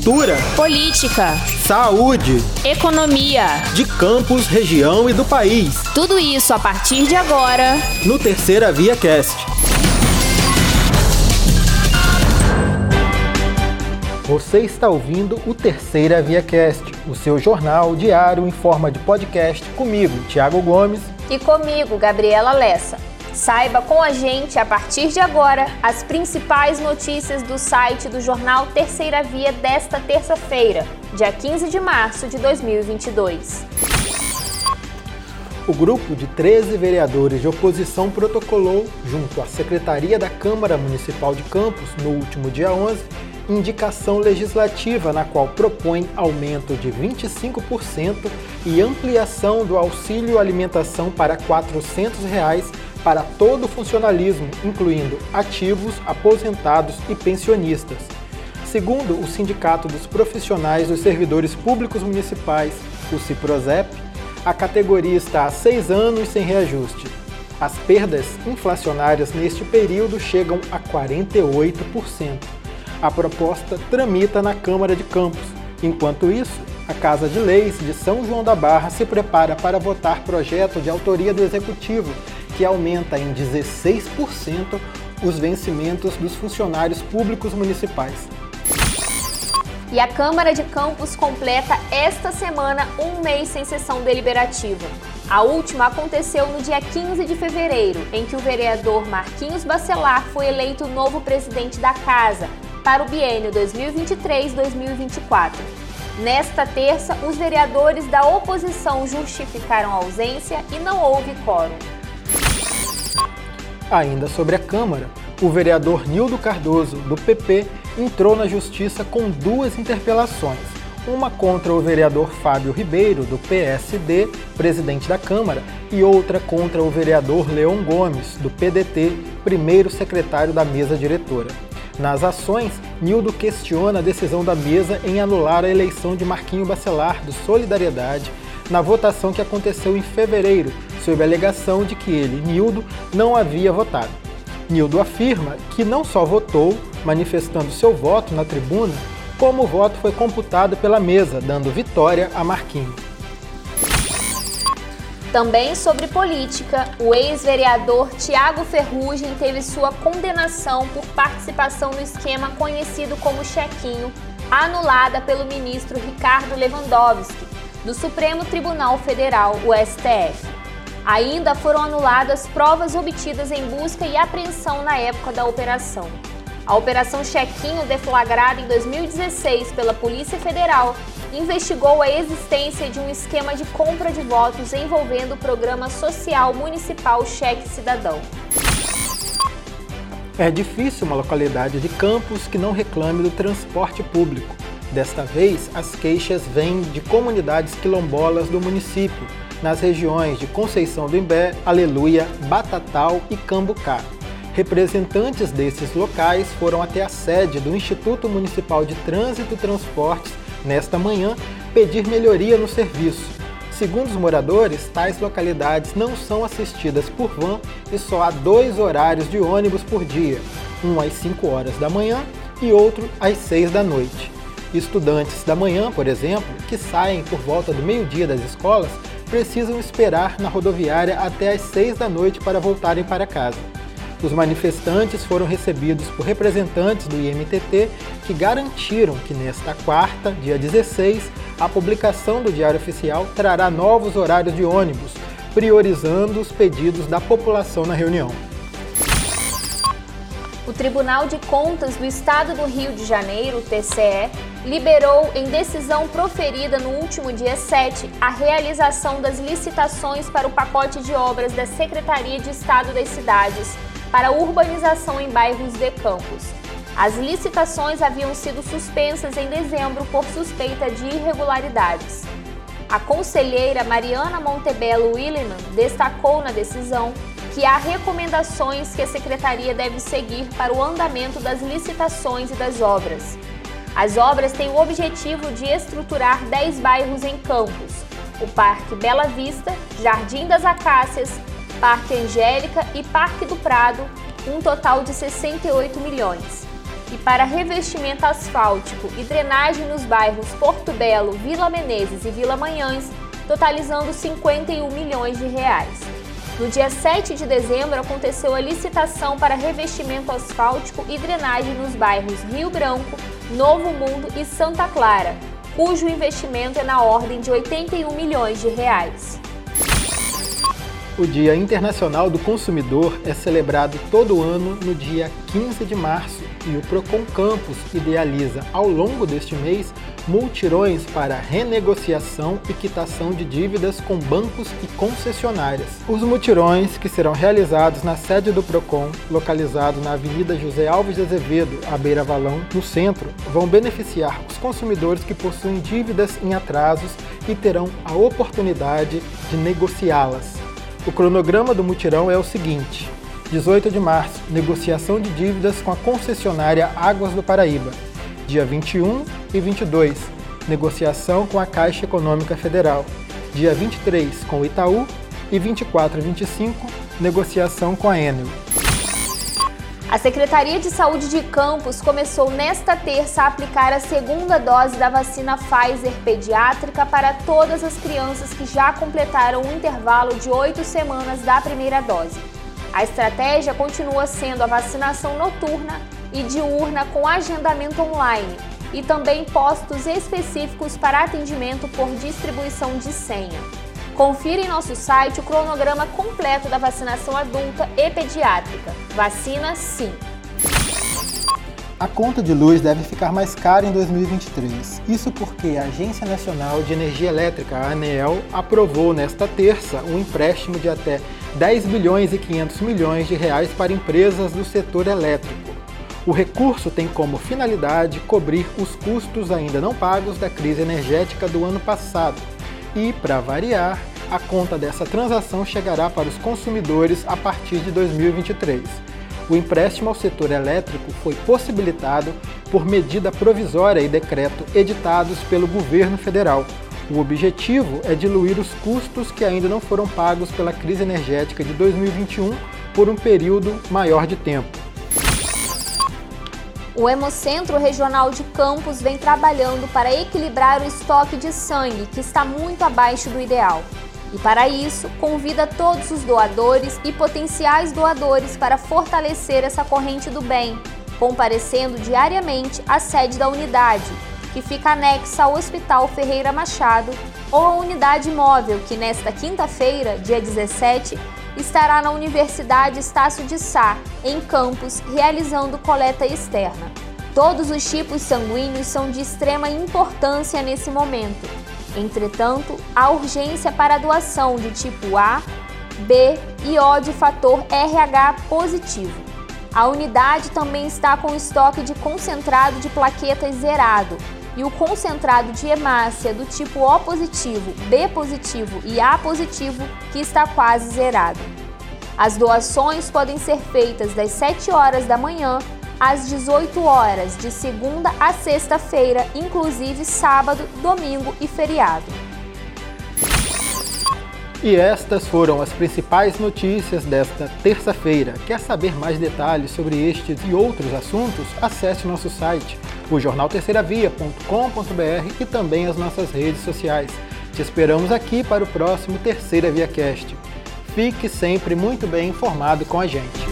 cultura, política, saúde, economia, de campos, região e do país. Tudo isso a partir de agora no Terceira Via Cast. Você está ouvindo o Terceira Via Cast, o seu jornal diário em forma de podcast comigo, Tiago Gomes, e comigo, Gabriela Lessa. Saiba com a gente, a partir de agora, as principais notícias do site do jornal Terceira Via desta terça-feira, dia 15 de março de 2022. O grupo de 13 vereadores de oposição protocolou, junto à Secretaria da Câmara Municipal de Campos, no último dia 11, indicação legislativa na qual propõe aumento de 25% e ampliação do auxílio alimentação para 400 reais para todo o funcionalismo, incluindo ativos, aposentados e pensionistas. Segundo o Sindicato dos Profissionais dos Servidores Públicos Municipais, o CIPROSEP, a categoria está há seis anos sem reajuste. As perdas inflacionárias neste período chegam a 48%. A proposta tramita na Câmara de Campos. Enquanto isso, a Casa de Leis de São João da Barra se prepara para votar projeto de autoria do Executivo, que aumenta em 16% os vencimentos dos funcionários públicos municipais. E a Câmara de Campos completa esta semana um mês sem sessão deliberativa. A última aconteceu no dia 15 de fevereiro, em que o vereador Marquinhos Bacelar foi eleito novo presidente da Casa, para o biênio 2023-2024. Nesta terça, os vereadores da oposição justificaram a ausência e não houve quórum. Ainda sobre a Câmara, o vereador Nildo Cardoso, do PP, entrou na Justiça com duas interpelações. Uma contra o vereador Fábio Ribeiro, do PSD, presidente da Câmara, e outra contra o vereador Leon Gomes, do PDT, primeiro secretário da mesa diretora. Nas ações, Nildo questiona a decisão da mesa em anular a eleição de Marquinho Bacelar, do Solidariedade, na votação que aconteceu em fevereiro, sob a alegação de que ele, Nildo, não havia votado. Nildo afirma que não só votou, manifestando seu voto na tribuna, como o voto foi computado pela mesa, dando vitória a Marquinho. Também sobre política, o ex-vereador Tiago Ferrugem teve sua condenação por participação no esquema conhecido como chequinho, anulada pelo ministro Ricardo Lewandowski, do Supremo Tribunal Federal, o STF. Ainda foram anuladas provas obtidas em busca e apreensão na época da operação. A Operação Chequinho, deflagrada em 2016 pela Polícia Federal, investigou a existência de um esquema de compra de votos envolvendo o Programa Social Municipal Cheque Cidadão. É difícil uma localidade de Campos que não reclame do transporte público. Desta vez, as queixas vêm de comunidades quilombolas do município, nas regiões de Conceição do Imbé, Aleluia, Batatal e Cambucá. Representantes desses locais foram até a sede do Instituto Municipal de Trânsito e Transportes nesta manhã pedir melhoria no serviço. Segundo os moradores, tais localidades não são assistidas por van e só há dois horários de ônibus por dia, um às 5 horas da manhã e outro às 6 da noite. Estudantes da manhã, por exemplo, que saem por volta do meio-dia das escolas, precisam esperar na rodoviária até às 6 da noite para voltarem para casa. Os manifestantes foram recebidos por representantes do IMTT que garantiram que nesta quarta, dia 16, a publicação do Diário Oficial trará novos horários de ônibus, priorizando os pedidos da população na reunião. O Tribunal de Contas do Estado do Rio de Janeiro, TCE, liberou em decisão proferida no último dia 7 a realização das licitações para o pacote de obras da Secretaria de Estado das Cidades para urbanização em bairros de campos. As licitações haviam sido suspensas em dezembro por suspeita de irregularidades. A conselheira Mariana Montebello Williman destacou na decisão que há recomendações que a secretaria deve seguir para o andamento das licitações e das obras. As obras têm o objetivo de estruturar 10 bairros em Campos: o Parque Bela Vista, Jardim das Acácias, Parque Angélica e Parque do Prado, um total de 68 milhões. e para revestimento asfáltico e drenagem nos bairros Porto Belo, Vila Menezes e Vila Manhães, totalizando 51 milhões de reais. No dia 7 de dezembro aconteceu a licitação para revestimento asfáltico e drenagem nos bairros Rio Branco, Novo Mundo e Santa Clara, cujo investimento é na ordem de 81 milhões de reais. O Dia Internacional do Consumidor é celebrado todo ano no dia 15 de março e o Procon Campus idealiza ao longo deste mês multirões para renegociação e quitação de dívidas com bancos e concessionárias. Os multirões, que serão realizados na sede do Procon, localizado na Avenida José Alves de Azevedo, à beira Valão, no centro, vão beneficiar os consumidores que possuem dívidas em atrasos e terão a oportunidade de negociá-las. O cronograma do mutirão é o seguinte: 18 de março, negociação de dívidas com a concessionária Águas do Paraíba. Dia 21 e 22, negociação com a Caixa Econômica Federal. Dia 23, com o Itaú. E 24 e 25, negociação com a Enel. A Secretaria de Saúde de Campos começou nesta terça a aplicar a segunda dose da vacina Pfizer pediátrica para todas as crianças que já completaram o intervalo de oito semanas da primeira dose. A estratégia continua sendo a vacinação noturna e diurna com agendamento online e também postos específicos para atendimento por distribuição de senha. Confira em nosso site o cronograma completo da vacinação adulta e pediátrica. Vacina sim. A conta de luz deve ficar mais cara em 2023. Isso porque a Agência Nacional de Energia Elétrica, a ANEEL, aprovou nesta terça um empréstimo de até 10 bilhões e 500 milhões de reais para empresas do setor elétrico. O recurso tem como finalidade cobrir os custos ainda não pagos da crise energética do ano passado. E, para variar, a conta dessa transação chegará para os consumidores a partir de 2023. O empréstimo ao setor elétrico foi possibilitado por medida provisória e decreto editados pelo governo federal, o objetivo é diluir os custos que ainda não foram pagos pela crise energética de 2021 por um período maior de tempo. O Hemocentro Regional de Campos vem trabalhando para equilibrar o estoque de sangue, que está muito abaixo do ideal. E para isso, convida todos os doadores e potenciais doadores para fortalecer essa corrente do bem, comparecendo diariamente à sede da unidade, que fica anexa ao Hospital Ferreira Machado, ou a unidade móvel, que nesta quinta-feira, dia 17, estará na Universidade Estácio de Sá, em Campos, realizando coleta externa. Todos os tipos sanguíneos são de extrema importância nesse momento. Entretanto, há urgência para a doação de tipo A, B e O de fator RH positivo. A unidade também está com estoque de concentrado de plaquetas zerado, e o concentrado de hemácia do tipo O positivo, B positivo e A positivo que está quase zerado. As doações podem ser feitas das 7 horas da manhã às 18 horas, de segunda a sexta-feira, inclusive sábado, domingo e feriado. E estas foram as principais notícias desta terça-feira. Quer saber mais detalhes sobre estes e outros assuntos? Acesse nosso site o jornalterceiravia.com.br e também as nossas redes sociais. Te esperamos aqui para o próximo Terceira Via Cast. Fique sempre muito bem informado com a gente.